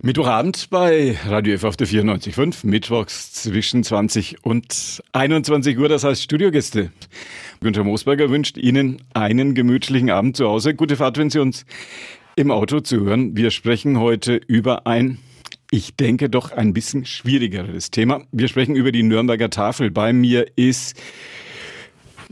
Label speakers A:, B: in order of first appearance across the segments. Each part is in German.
A: Mittwochabend bei Radio F auf der 94.5, mittwochs zwischen 20 und 21 Uhr, das heißt Studiogäste. Günther Moosberger wünscht Ihnen einen gemütlichen Abend zu Hause. Gute Fahrt, wenn Sie uns im Auto zuhören. Wir sprechen heute über ein, ich denke doch ein bisschen schwierigeres Thema. Wir sprechen über die Nürnberger Tafel. Bei mir ist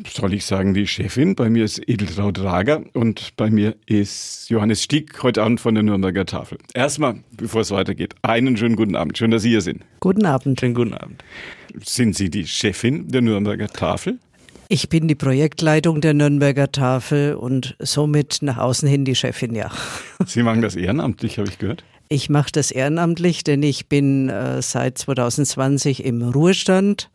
A: soll ich sagen, die Chefin. Bei mir ist Edeltraud Rager und bei mir ist Johannes Stieg heute Abend von der Nürnberger Tafel. Erstmal, bevor es weitergeht, einen schönen guten Abend. Schön, dass Sie hier sind.
B: Guten Abend.
C: Schönen guten Abend.
A: Sind Sie die Chefin der Nürnberger Tafel?
B: Ich bin die Projektleitung der Nürnberger Tafel und somit nach außen hin die Chefin, ja.
A: Sie machen das ehrenamtlich, habe ich gehört.
B: Ich mache das ehrenamtlich, denn ich bin äh, seit 2020 im Ruhestand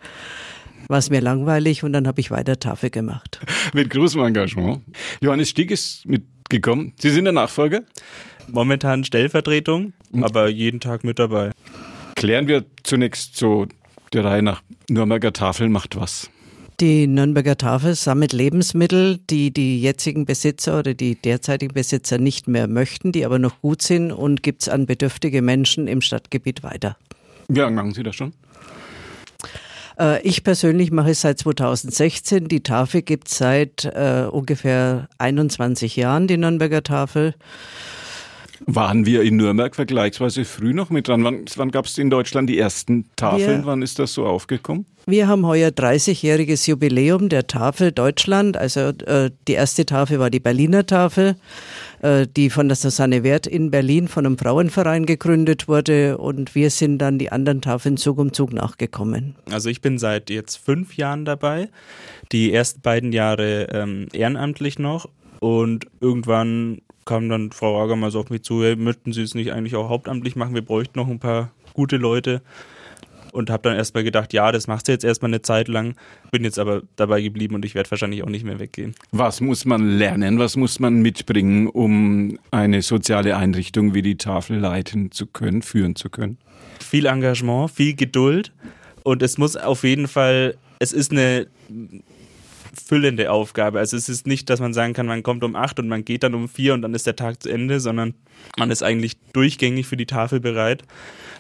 B: war es mir langweilig und dann habe ich weiter Tafel gemacht.
A: Mit großem Engagement. Johannes Stieg ist mitgekommen. Sie sind der Nachfolger?
C: Momentan Stellvertretung, hm. aber jeden Tag mit dabei.
A: Klären wir zunächst so der Reihe nach Nürnberger Tafel macht was.
B: Die Nürnberger Tafel sammelt Lebensmittel, die die jetzigen Besitzer oder die derzeitigen Besitzer nicht mehr möchten, die aber noch gut sind und gibt es an bedürftige Menschen im Stadtgebiet weiter.
A: Wie lange machen Sie das schon?
B: Äh, ich persönlich mache es seit 2016. Die Tafel gibt es seit äh, ungefähr 21 Jahren, die Nürnberger Tafel.
A: Waren wir in Nürnberg vergleichsweise früh noch mit dran? Wann, wann gab es in Deutschland die ersten Tafeln? Wir, wann ist das so aufgekommen?
B: Wir haben heuer 30-jähriges Jubiläum der Tafel Deutschland. Also äh, die erste Tafel war die Berliner Tafel, äh, die von der Susanne Wert in Berlin von einem Frauenverein gegründet wurde. Und wir sind dann die anderen Tafeln Zug um Zug nachgekommen.
C: Also ich bin seit jetzt fünf Jahren dabei. Die ersten beiden Jahre ähm, ehrenamtlich noch. Und irgendwann kam dann Frau Rager mal so auf mich zu, hey, möchten Sie es nicht eigentlich auch hauptamtlich machen? Wir bräuchten noch ein paar gute Leute. Und habe dann erstmal gedacht, ja, das macht sie jetzt erstmal eine Zeit lang. Bin jetzt aber dabei geblieben und ich werde wahrscheinlich auch nicht mehr weggehen.
A: Was muss man lernen? Was muss man mitbringen, um eine soziale Einrichtung wie die Tafel leiten zu können, führen zu können?
C: Viel Engagement, viel Geduld und es muss auf jeden Fall, es ist eine füllende Aufgabe. Also es ist nicht, dass man sagen kann, man kommt um acht und man geht dann um vier und dann ist der Tag zu Ende, sondern man ist eigentlich durchgängig für die Tafel bereit.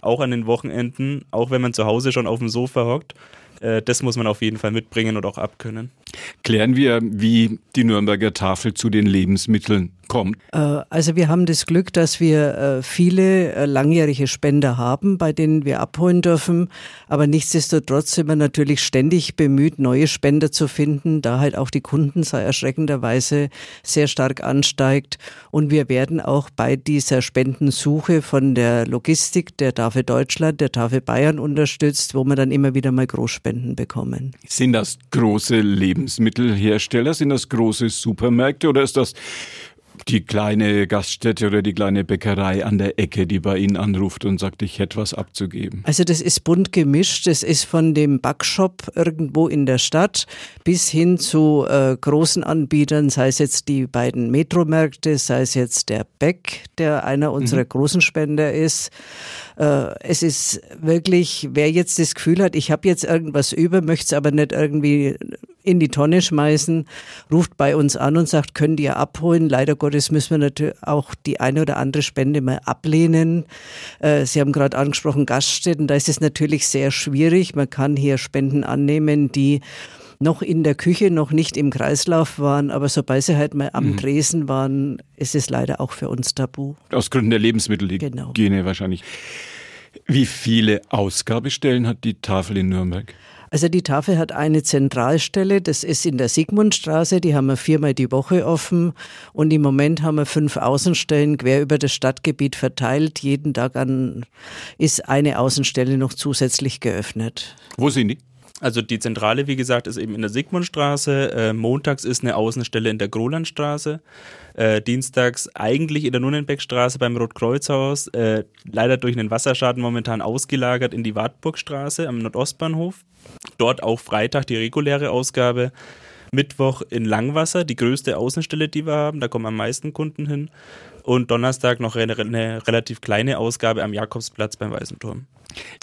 C: Auch an den Wochenenden, auch wenn man zu Hause schon auf dem Sofa hockt. Äh, das muss man auf jeden Fall mitbringen und auch abkönnen.
A: Klären wir, wie die Nürnberger Tafel zu den Lebensmitteln kommt?
B: Äh, also wir haben das Glück, dass wir äh, viele äh, langjährige Spender haben, bei denen wir abholen dürfen. Aber nichtsdestotrotz sind wir natürlich ständig bemüht, neue Spender zu finden, da halt auch die Kundenzahl erschreckenderweise sehr stark ansteigt. Und wir werden auch bei dieser Spendensuche von der Logistik der Tafel Deutschland, der Tafel Bayern unterstützt, wo wir dann immer wieder mal Großspenden bekommen.
A: Sind das große Lebensmittelhersteller? Sind das große Supermärkte oder ist das die kleine Gaststätte oder die kleine Bäckerei an der Ecke, die bei Ihnen anruft und sagt, ich hätte was abzugeben?
B: Also das ist bunt gemischt. Das ist von dem Backshop irgendwo in der Stadt bis hin zu äh, großen Anbietern, sei es jetzt die beiden Metromärkte, sei es jetzt der Beck, der einer unserer mhm. großen Spender ist. Äh, es ist wirklich, wer jetzt das Gefühl hat, ich habe jetzt irgendwas über, möchte es aber nicht irgendwie in die Tonne schmeißen, ruft bei uns an und sagt, könnt ihr abholen. Leider Gottes müssen wir natürlich auch die eine oder andere Spende mal ablehnen. Äh, Sie haben gerade angesprochen Gaststätten, da ist es natürlich sehr schwierig. Man kann hier Spenden annehmen, die noch in der Küche, noch nicht im Kreislauf waren, aber sobald sie halt mal am mhm. Tresen waren, ist es leider auch für uns tabu.
A: Aus Gründen der Lebensmittelhygiene genau. wahrscheinlich. Wie viele Ausgabestellen hat die Tafel in Nürnberg?
B: Also die Tafel hat eine Zentralstelle, das ist in der Sigmundstraße, die haben wir viermal die Woche offen und im Moment haben wir fünf Außenstellen quer über das Stadtgebiet verteilt. Jeden Tag an ist eine Außenstelle noch zusätzlich geöffnet.
A: Wo sind die?
C: Also die Zentrale, wie gesagt, ist eben in der Sigmundstraße. Äh, montags ist eine Außenstelle in der Grolandstraße. Äh, dienstags eigentlich in der Nunnenbeckstraße beim Rotkreuzhaus. Äh, leider durch einen Wasserschaden momentan ausgelagert in die Wartburgstraße am Nordostbahnhof. Dort auch Freitag die reguläre Ausgabe. Mittwoch in Langwasser, die größte Außenstelle, die wir haben. Da kommen am meisten Kunden hin. Und Donnerstag noch eine, eine relativ kleine Ausgabe am Jakobsplatz beim Weißen Turm.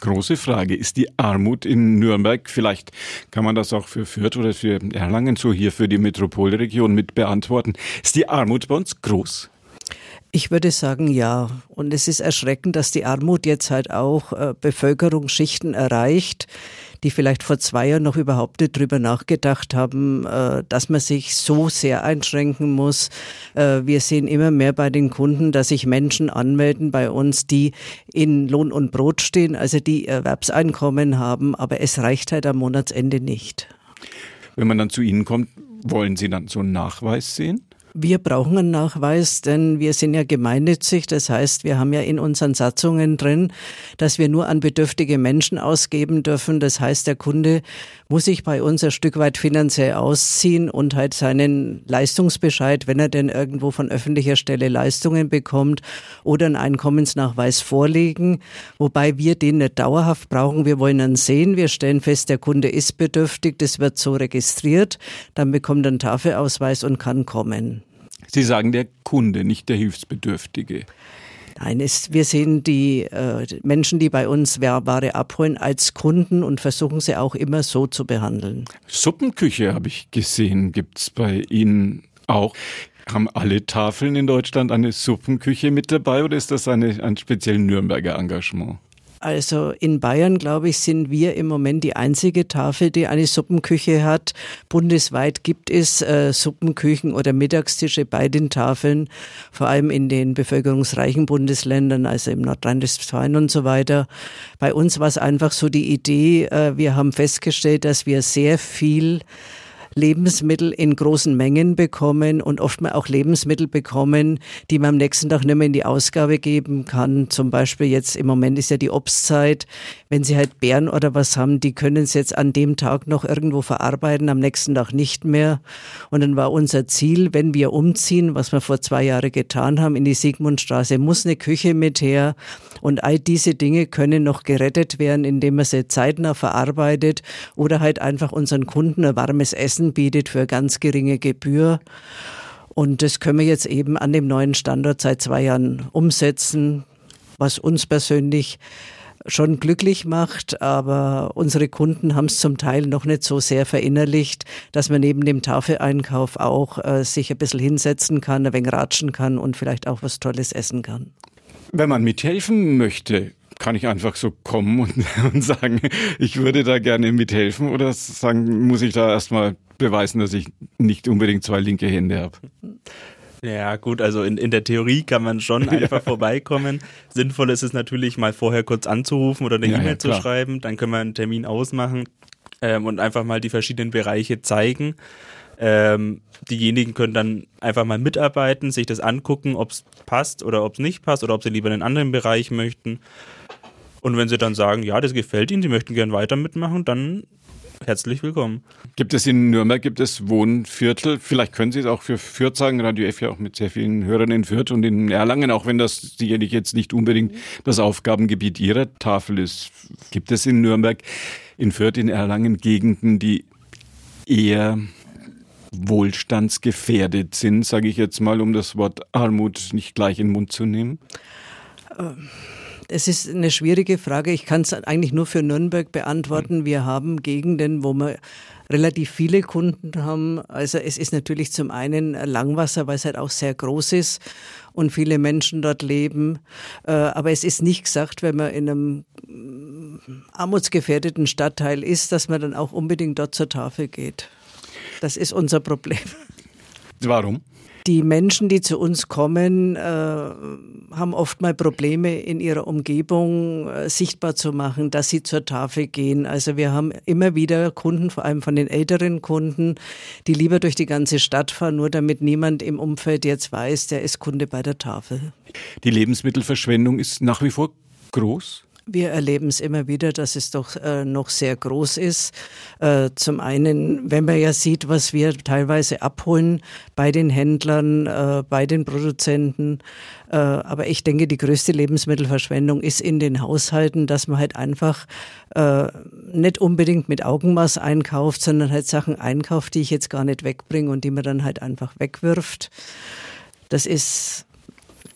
A: Große Frage. Ist die Armut in Nürnberg, vielleicht kann man das auch für Fürth oder für Erlangen so hier für die Metropolregion mit beantworten, ist die Armut bei uns groß?
B: Ich würde sagen, ja. Und es ist erschreckend, dass die Armut jetzt halt auch äh, Bevölkerungsschichten erreicht, die vielleicht vor zwei Jahren noch überhaupt nicht drüber nachgedacht haben, äh, dass man sich so sehr einschränken muss. Äh, wir sehen immer mehr bei den Kunden, dass sich Menschen anmelden bei uns, die in Lohn und Brot stehen, also die Erwerbseinkommen haben, aber es reicht halt am Monatsende nicht.
A: Wenn man dann zu Ihnen kommt, wollen Sie dann so einen Nachweis sehen?
B: Wir brauchen einen Nachweis, denn wir sind ja gemeinnützig. Das heißt, wir haben ja in unseren Satzungen drin, dass wir nur an bedürftige Menschen ausgeben dürfen. Das heißt, der Kunde muss sich bei uns ein Stück weit finanziell ausziehen und halt seinen Leistungsbescheid, wenn er denn irgendwo von öffentlicher Stelle Leistungen bekommt oder einen Einkommensnachweis vorlegen. Wobei wir den nicht dauerhaft brauchen. Wir wollen ihn sehen. Wir stellen fest, der Kunde ist bedürftig. Das wird so registriert. Dann bekommt er einen Tafelausweis und kann kommen.
A: Sie sagen der Kunde, nicht der Hilfsbedürftige.
B: Nein, es, wir sehen die äh, Menschen, die bei uns Ware abholen, als Kunden und versuchen sie auch immer so zu behandeln.
A: Suppenküche habe ich gesehen, gibt es bei Ihnen auch. Haben alle Tafeln in Deutschland eine Suppenküche mit dabei oder ist das eine, ein speziell Nürnberger Engagement?
B: Also in Bayern, glaube ich, sind wir im Moment die einzige Tafel, die eine Suppenküche hat. Bundesweit gibt es äh, Suppenküchen oder Mittagstische bei den Tafeln, vor allem in den bevölkerungsreichen Bundesländern, also im Nordrhein-Westfalen und so weiter. Bei uns war es einfach so die Idee, äh, wir haben festgestellt, dass wir sehr viel Lebensmittel in großen Mengen bekommen und oftmals auch Lebensmittel bekommen, die man am nächsten Tag nicht mehr in die Ausgabe geben kann. Zum Beispiel jetzt im Moment ist ja die Obstzeit. Wenn Sie halt Beeren oder was haben, die können es jetzt an dem Tag noch irgendwo verarbeiten, am nächsten Tag nicht mehr. Und dann war unser Ziel, wenn wir umziehen, was wir vor zwei Jahren getan haben, in die Sigmundstraße, muss eine Küche mit her. Und all diese Dinge können noch gerettet werden, indem man sie zeitnah verarbeitet oder halt einfach unseren Kunden ein warmes Essen bietet für ganz geringe Gebühr. Und das können wir jetzt eben an dem neuen Standort seit zwei Jahren umsetzen, was uns persönlich schon glücklich macht, aber unsere Kunden haben es zum Teil noch nicht so sehr verinnerlicht, dass man neben dem Tafeleinkauf auch äh, sich ein bisschen hinsetzen kann, ein wenig ratschen kann und vielleicht auch was Tolles essen kann.
A: Wenn man mithelfen möchte, kann ich einfach so kommen und, und, sagen, ich würde da gerne mithelfen oder sagen, muss ich da erstmal beweisen, dass ich nicht unbedingt zwei linke Hände habe?
C: Ja, gut, also in, in der Theorie kann man schon einfach ja. vorbeikommen. Sinnvoll ist es natürlich, mal vorher kurz anzurufen oder eine ja, E-Mail ja, zu schreiben. Dann können wir einen Termin ausmachen ähm, und einfach mal die verschiedenen Bereiche zeigen. Ähm, diejenigen können dann einfach mal mitarbeiten, sich das angucken, ob es passt oder ob es nicht passt oder ob sie lieber in einen anderen Bereich möchten. Und wenn sie dann sagen, ja, das gefällt ihnen, sie möchten gern weiter mitmachen, dann herzlich willkommen.
A: Gibt es in Nürnberg, gibt es Wohnviertel? Vielleicht können Sie es auch für Fürth sagen, Radio F ja auch mit sehr vielen Hörern in Fürth und in Erlangen, auch wenn das sicherlich jetzt nicht unbedingt das Aufgabengebiet Ihrer Tafel ist. Gibt es in Nürnberg, in Fürth, in Erlangen Gegenden, die eher wohlstandsgefährdet sind, sage ich jetzt mal, um das Wort Armut nicht gleich in den Mund zu nehmen?
B: Es ist eine schwierige Frage. Ich kann es eigentlich nur für Nürnberg beantworten. Wir haben Gegenden, wo wir relativ viele Kunden haben. Also es ist natürlich zum einen Langwasser, weil es halt auch sehr groß ist und viele Menschen dort leben. Äh, aber es ist nicht gesagt, wenn man in einem armutsgefährdeten Stadtteil ist, dass man dann auch unbedingt dort zur Tafel geht. Das ist unser Problem.
A: Warum?
B: Die Menschen, die zu uns kommen, äh, haben oft mal Probleme in ihrer Umgebung äh, sichtbar zu machen, dass sie zur Tafel gehen. Also wir haben immer wieder Kunden, vor allem von den älteren Kunden, die lieber durch die ganze Stadt fahren, nur damit niemand im Umfeld jetzt weiß, der ist Kunde bei der Tafel.
A: Die Lebensmittelverschwendung ist nach wie vor groß?
B: Wir erleben es immer wieder, dass es doch äh, noch sehr groß ist. Äh, zum einen, wenn man ja sieht, was wir teilweise abholen bei den Händlern, äh, bei den Produzenten. Äh, aber ich denke, die größte Lebensmittelverschwendung ist in den Haushalten, dass man halt einfach äh, nicht unbedingt mit Augenmaß einkauft, sondern halt Sachen einkauft, die ich jetzt gar nicht wegbringe und die man dann halt einfach wegwirft. Das ist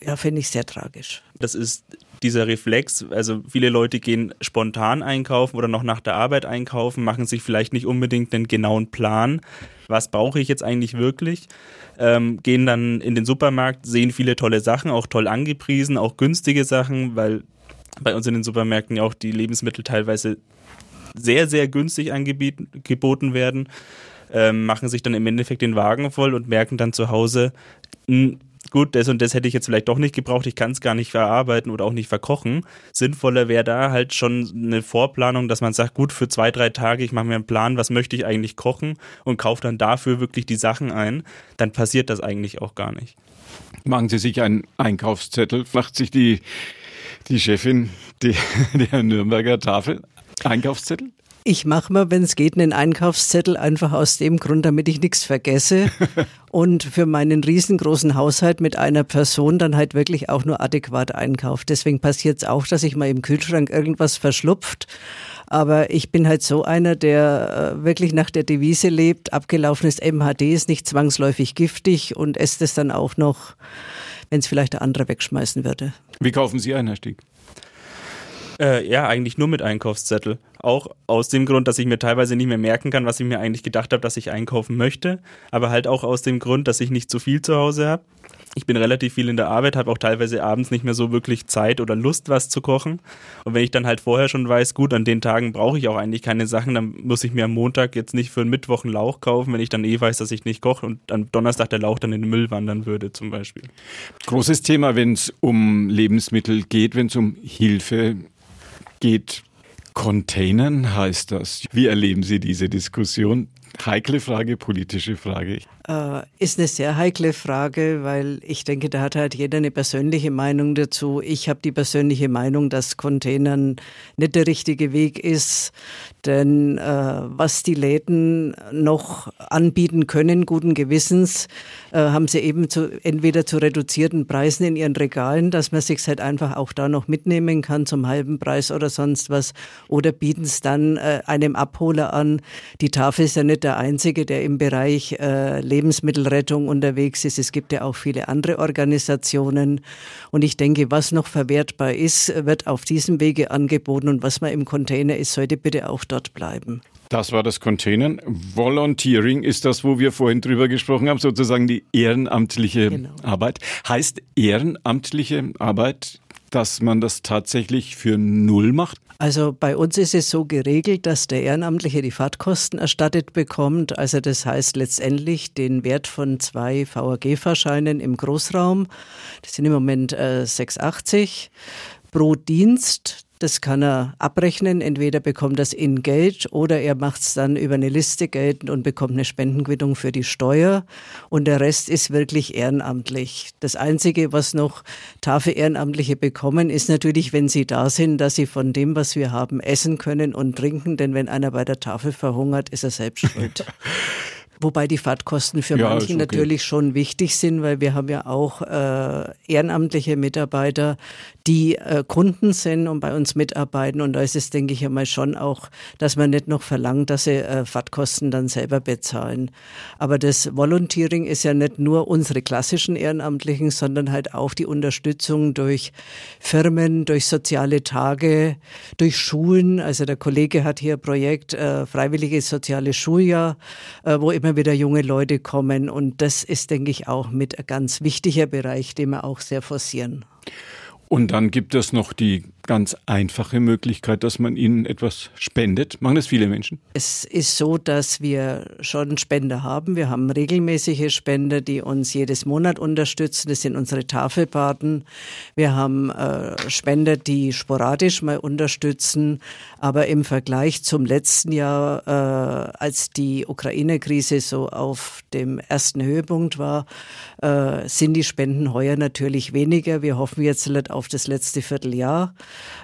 B: ja, finde ich sehr tragisch.
C: Das ist dieser Reflex, also viele Leute gehen spontan einkaufen oder noch nach der Arbeit einkaufen, machen sich vielleicht nicht unbedingt einen genauen Plan, was brauche ich jetzt eigentlich wirklich, ähm, gehen dann in den Supermarkt, sehen viele tolle Sachen, auch toll angepriesen, auch günstige Sachen, weil bei uns in den Supermärkten ja auch die Lebensmittel teilweise sehr, sehr günstig angeboten werden, ähm, machen sich dann im Endeffekt den Wagen voll und merken dann zu Hause, mh, hm, gut, das und das hätte ich jetzt vielleicht doch nicht gebraucht, ich kann es gar nicht verarbeiten oder auch nicht verkochen. Sinnvoller wäre da halt schon eine Vorplanung, dass man sagt, gut, für zwei, drei Tage, ich mache mir einen Plan, was möchte ich eigentlich kochen und kaufe dann dafür wirklich die Sachen ein, dann passiert das eigentlich auch gar nicht.
A: Machen Sie sich einen Einkaufszettel, macht sich die, die Chefin die, der Nürnberger Tafel Einkaufszettel?
B: Ich mache mir, wenn es geht, einen Einkaufszettel einfach aus dem Grund, damit ich nichts vergesse und für meinen riesengroßen Haushalt mit einer Person dann halt wirklich auch nur adäquat einkaufe. Deswegen passiert es auch, dass ich mal im Kühlschrank irgendwas verschlupft. Aber ich bin halt so einer, der äh, wirklich nach der Devise lebt, abgelaufenes MHD ist nicht zwangsläufig giftig und esst es dann auch noch, wenn es vielleicht der andere wegschmeißen würde.
A: Wie kaufen Sie ein, Herr Stieg?
C: Äh, ja, eigentlich nur mit Einkaufszettel. Auch aus dem Grund, dass ich mir teilweise nicht mehr merken kann, was ich mir eigentlich gedacht habe, dass ich einkaufen möchte. Aber halt auch aus dem Grund, dass ich nicht zu viel zu Hause habe. Ich bin relativ viel in der Arbeit, habe auch teilweise abends nicht mehr so wirklich Zeit oder Lust, was zu kochen. Und wenn ich dann halt vorher schon weiß, gut, an den Tagen brauche ich auch eigentlich keine Sachen, dann muss ich mir am Montag jetzt nicht für einen Mittwoch einen Lauch kaufen, wenn ich dann eh weiß, dass ich nicht koche und am Donnerstag der Lauch dann in den Müll wandern würde, zum Beispiel.
A: Großes Thema, wenn es um Lebensmittel geht, wenn es um Hilfe geht. Containern heißt das. Wie erleben Sie diese Diskussion? Heikle Frage, politische Frage.
B: Äh, ist eine sehr heikle Frage, weil ich denke, da hat halt jeder eine persönliche Meinung dazu. Ich habe die persönliche Meinung, dass Containern nicht der richtige Weg ist, denn äh, was die Läden noch anbieten können, guten Gewissens, äh, haben sie eben zu, entweder zu reduzierten Preisen in ihren Regalen, dass man sich halt einfach auch da noch mitnehmen kann zum halben Preis oder sonst was, oder bieten es dann äh, einem Abholer an. Die Tafel ist ja nicht der einzige, der im Bereich äh, Lebensmittelrettung unterwegs ist. Es gibt ja auch viele andere Organisationen. Und ich denke, was noch verwertbar ist, wird auf diesem Wege angeboten. Und was man im Container ist, sollte bitte auch dort bleiben.
A: Das war das Containern. Volunteering ist das, wo wir vorhin drüber gesprochen haben, sozusagen die ehrenamtliche genau. Arbeit. Heißt ehrenamtliche Arbeit, dass man das tatsächlich für null macht?
B: Also bei uns ist es so geregelt, dass der Ehrenamtliche die Fahrtkosten erstattet bekommt. Also das heißt letztendlich den Wert von zwei VAG-Fahrscheinen im Großraum. Das sind im Moment äh, 6,80 pro Dienst. Das kann er abrechnen. Entweder bekommt er es in Geld oder er macht es dann über eine Liste geltend und bekommt eine Spendenquittung für die Steuer. Und der Rest ist wirklich ehrenamtlich. Das Einzige, was noch Tafel Ehrenamtliche bekommen, ist natürlich, wenn sie da sind, dass sie von dem, was wir haben, essen können und trinken. Denn wenn einer bei der Tafel verhungert, ist er selbst schuld. Wobei die Fahrtkosten für ja, manchen okay. natürlich schon wichtig sind, weil wir haben ja auch äh, ehrenamtliche Mitarbeiter, die äh, Kunden sind und bei uns mitarbeiten. Und da ist es, denke ich, einmal schon auch, dass man nicht noch verlangt, dass sie äh, Fahrtkosten dann selber bezahlen. Aber das Volunteering ist ja nicht nur unsere klassischen Ehrenamtlichen, sondern halt auch die Unterstützung durch Firmen, durch soziale Tage, durch Schulen. Also der Kollege hat hier ein Projekt äh, Freiwilliges Soziales Schuljahr, äh, wo immer wieder junge Leute kommen. Und das ist, denke ich, auch mit ein ganz wichtiger Bereich, den wir auch sehr forcieren.
A: Und dann gibt es noch die ganz einfache Möglichkeit, dass man ihnen etwas spendet. Machen das viele Menschen?
B: Es ist so, dass wir schon Spender haben. Wir haben regelmäßige Spender, die uns jedes Monat unterstützen. Das sind unsere Tafelpaten. Wir haben äh, Spender, die sporadisch mal unterstützen. Aber im Vergleich zum letzten Jahr, äh, als die Ukraine-Krise so auf dem ersten Höhepunkt war, äh, sind die Spenden heuer natürlich weniger. Wir hoffen jetzt auf das letzte Vierteljahr.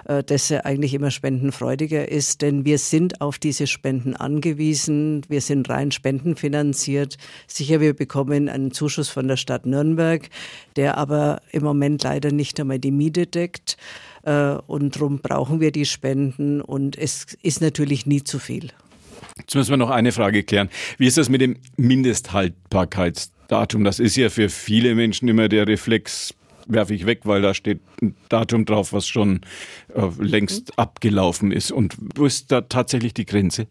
B: Äh, das ja eigentlich immer spendenfreudiger ist, denn wir sind auf diese Spenden angewiesen. Wir sind rein spendenfinanziert. Sicher, wir bekommen einen Zuschuss von der Stadt Nürnberg, der aber im Moment leider nicht einmal die Miete deckt. Äh, und darum brauchen wir die Spenden und es ist natürlich nie zu viel.
A: Jetzt müssen wir noch eine Frage klären. Wie ist das mit dem Mindesthaltbarkeitsdatum? Das ist ja für viele Menschen immer der Reflex, werfe ich weg, weil da steht ein Datum drauf, was schon äh, längst mhm. abgelaufen ist. Und wo ist da tatsächlich die Grenze?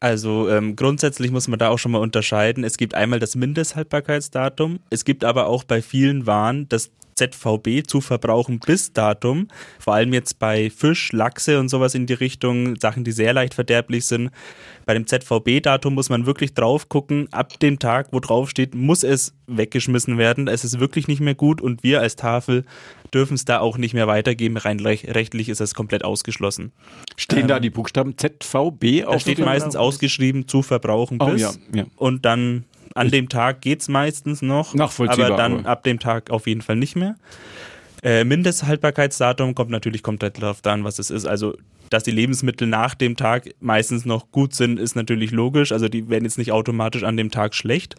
C: Also ähm, grundsätzlich muss man da auch schon mal unterscheiden. Es gibt einmal das Mindesthaltbarkeitsdatum. Es gibt aber auch bei vielen Waren das ZVB zu verbrauchen bis Datum. Vor allem jetzt bei Fisch, Lachse und sowas in die Richtung, Sachen, die sehr leicht verderblich sind. Bei dem ZVB-Datum muss man wirklich drauf gucken. Ab dem Tag, wo drauf steht, muss es weggeschmissen werden. Es ist wirklich nicht mehr gut und wir als Tafel dürfen es da auch nicht mehr weitergeben. Rein rechtlich ist es komplett ausgeschlossen.
A: Stehen ähm, da die Buchstaben ZVB
C: auf? Da steht meistens ausgeschrieben zu verbrauchen bis. Oh, ja, ja. Und dann an dem Tag geht es meistens noch, aber dann ab dem Tag auf jeden Fall nicht mehr. Äh, Mindesthaltbarkeitsdatum kommt natürlich komplett darauf an, was es ist. Also, dass die Lebensmittel nach dem Tag meistens noch gut sind, ist natürlich logisch. Also, die werden jetzt nicht automatisch an dem Tag schlecht.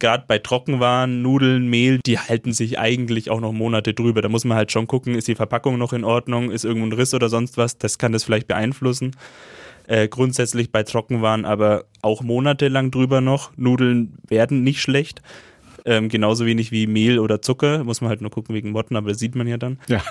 C: Gerade bei Trockenwaren, Nudeln, Mehl, die halten sich eigentlich auch noch Monate drüber. Da muss man halt schon gucken, ist die Verpackung noch in Ordnung, ist irgendwo ein Riss oder sonst was. Das kann das vielleicht beeinflussen äh, grundsätzlich bei Trockenwaren aber auch monatelang drüber noch. Nudeln werden nicht schlecht. Ähm, genauso wenig wie Mehl oder Zucker. Muss man halt nur gucken wegen Motten, aber das sieht man ja dann. Ja.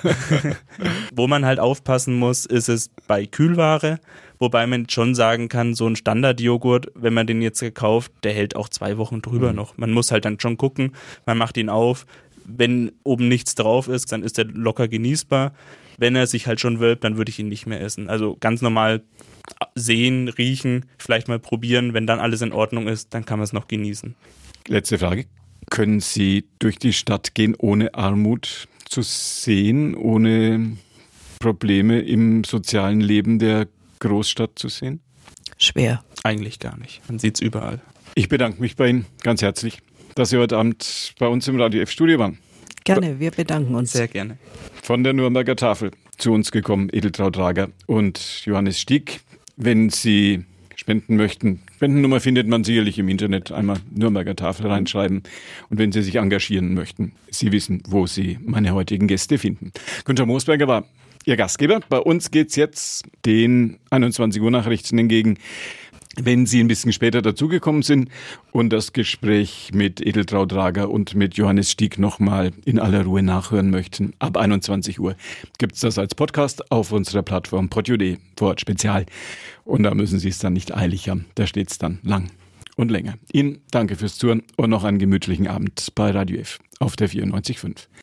C: Wo man halt aufpassen muss, ist es bei Kühlware. Wobei man schon sagen kann, so ein Standardjoghurt, wenn man den jetzt kauft, der hält auch zwei Wochen drüber mhm. noch. Man muss halt dann schon gucken, man macht ihn auf. Wenn oben nichts drauf ist, dann ist er locker genießbar. Wenn er sich halt schon wölbt, dann würde ich ihn nicht mehr essen. Also ganz normal sehen, riechen, vielleicht mal probieren. Wenn dann alles in Ordnung ist, dann kann man es noch genießen.
A: Letzte Frage. Können Sie durch die Stadt gehen, ohne Armut zu sehen, ohne Probleme im sozialen Leben der Großstadt zu sehen?
C: Schwer. Eigentlich gar nicht. Man sieht es überall.
A: Ich bedanke mich bei Ihnen ganz herzlich, dass Sie heute Abend bei uns im Radio F-Studio waren.
B: Gerne, wir bedanken uns.
C: Sehr gerne.
A: Von der Nürnberger Tafel zu uns gekommen, Edeltraud Drager und Johannes Stieg. Wenn Sie spenden möchten, Spendennummer findet man sicherlich im Internet. Einmal Nürnberger Tafel reinschreiben. Und wenn Sie sich engagieren möchten, Sie wissen, wo Sie meine heutigen Gäste finden. Günter Moosberger war Ihr Gastgeber. Bei uns geht's jetzt den 21 Uhr Nachrichten entgegen. Wenn Sie ein bisschen später dazugekommen sind und das Gespräch mit Edeltraud Drager und mit Johannes Stieg nochmal in aller Ruhe nachhören möchten, ab 21 Uhr gibt's das als Podcast auf unserer Plattform Podjude vor Spezial. Und da müssen Sie es dann nicht eilig haben. Da steht's dann lang und länger. Ihnen danke fürs Zuhören und noch einen gemütlichen Abend bei Radio F auf der 94.5.